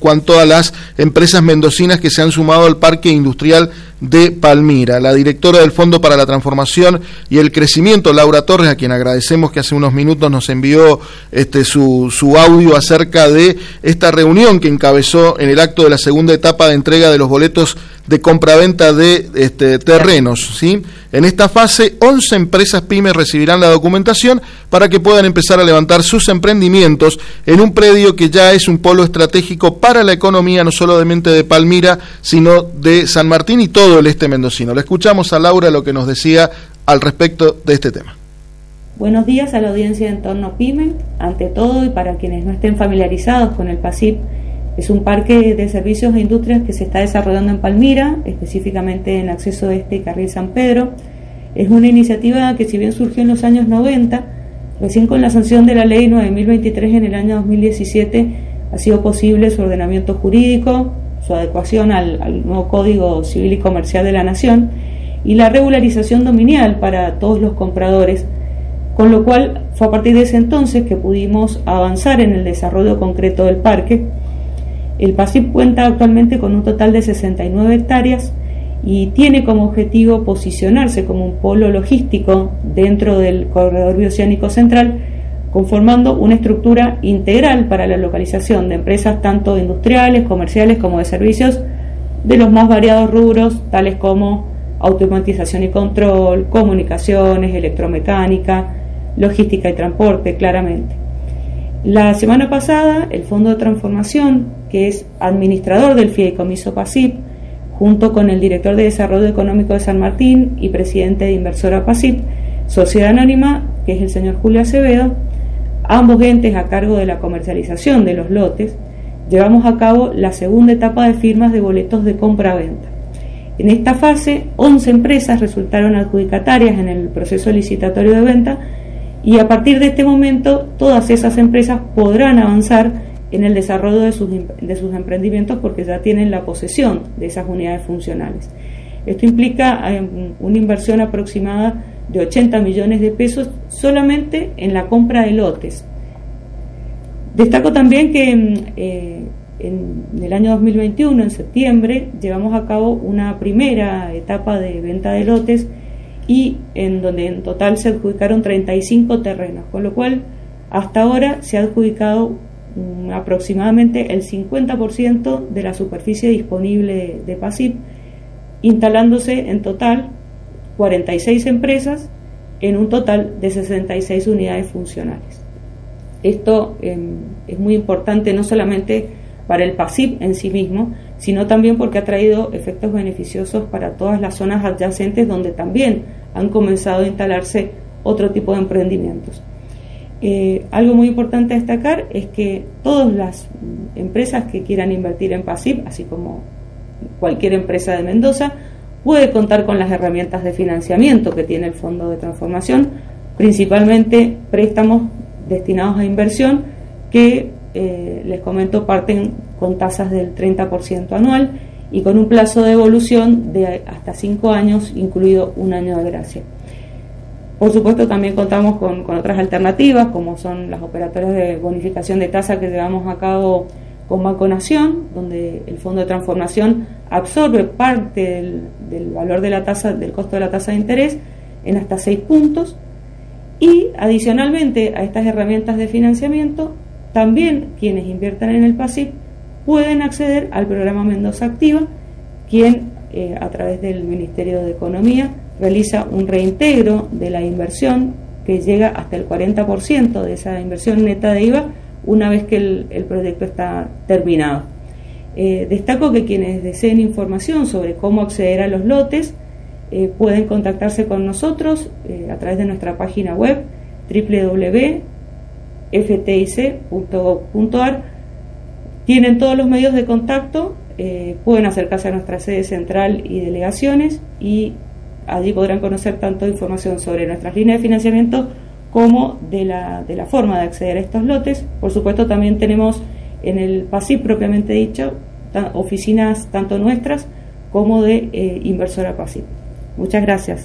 cuanto a las empresas mendocinas que se han sumado al Parque Industrial de Palmira. La directora del Fondo para la Transformación y el Crecimiento, Laura Torres, a quien agradecemos que hace unos minutos nos envió este, su, su audio acerca de esta reunión que encabezó en el acto de la segunda etapa de entrega de los boletos de compraventa de este, terrenos. ¿sí? En esta fase, 11 empresas pymes recibirán la documentación para que puedan empezar a levantar sus emprendimientos en un predio que ya es un polo estratégico para la economía no solamente de Palmira, sino de San Martín y todo el este mendocino. Le escuchamos a Laura lo que nos decía al respecto de este tema. Buenos días a la audiencia de Entorno Pyme. Ante todo, y para quienes no estén familiarizados con el PASIP, es un parque de servicios e industrias que se está desarrollando en Palmira, específicamente en acceso este y carril San Pedro. Es una iniciativa que si bien surgió en los años 90, recién con la sanción de la ley 9023 en el año 2017 ha sido posible su ordenamiento jurídico, su adecuación al, nuevo Código Civil y Comercial de la Nación y la regularización dominial para todos los compradores, con lo cual fue a partir de ese entonces que pudimos avanzar en el desarrollo concreto del parque. El PASIP cuenta actualmente con un total de 69 hectáreas y tiene como objetivo posicionarse como un polo logístico dentro del corredor bioceánico central conformando una estructura integral para la localización de empresas tanto industriales, comerciales como de servicios de los más variados rubros, tales como automatización y control, comunicaciones, electromecánica, logística y transporte, claramente. La semana pasada, el Fondo de Transformación, que es administrador del Fideicomiso PASIP, junto con el director de Desarrollo Económico de San Martín y presidente de Inversora PASIP, Sociedad Anónima, que es el señor Julio Acevedo, ambos entes a cargo de la comercialización de los lotes, llevamos a cabo la segunda etapa de firmas de boletos de compra-venta. En esta fase, 11 empresas resultaron adjudicatarias en el proceso licitatorio de venta y a partir de este momento todas esas empresas podrán avanzar en el desarrollo de sus, de sus emprendimientos porque ya tienen la posesión de esas unidades funcionales. Esto implica eh, una inversión aproximada de 80 millones de pesos solamente en la compra de lotes. Destaco también que mm, eh, en el año 2021, en septiembre, llevamos a cabo una primera etapa de venta de lotes y en donde en total se adjudicaron 35 terrenos, con lo cual hasta ahora se ha adjudicado mm, aproximadamente el 50% de la superficie disponible de PASIP, instalándose en total 46 empresas en un total de 66 unidades funcionales. Esto em, es muy importante no solamente para el PASIP en sí mismo, sino también porque ha traído efectos beneficiosos para todas las zonas adyacentes donde también han comenzado a instalarse otro tipo de emprendimientos. Eh, algo muy importante a destacar es que todas las empresas que quieran invertir en PASIP, así como cualquier empresa de Mendoza, puede contar con las herramientas de financiamiento que tiene el Fondo de Transformación, principalmente préstamos destinados a inversión que, eh, les comento, parten con tasas del 30% anual y con un plazo de evolución de hasta 5 años, incluido un año de gracia. Por supuesto, también contamos con, otras alternativas, como son las operatorias de bonificación de tasa que llevamos a cabo con Banco Nación, donde el Fondo de Transformación absorbe parte del, valor de la tasa, del costo de la tasa de interés en hasta seis puntos. Y adicionalmente a estas herramientas de financiamiento, también quienes inviertan en el PASIP pueden acceder al programa Mendoza Activa, quien eh, a través del Ministerio de Economía realiza un reintegro de la inversión que llega hasta el 40% de esa inversión neta de IVA una vez que el, proyecto está terminado. Eh, destaco que quienes deseen información sobre cómo acceder a los lotes eh, pueden contactarse con nosotros a través de nuestra página web www.ftic.gov.ar. Tienen todos los medios de contacto, pueden acercarse a nuestra sede central y delegaciones y allí podrán conocer tanto información sobre nuestras líneas de financiamiento como de la, de la forma de acceder a estos lotes. Por supuesto, también tenemos en el PASIP propiamente dicho oficinas tanto nuestras como de eh, inversora PASIP. Muchas gracias.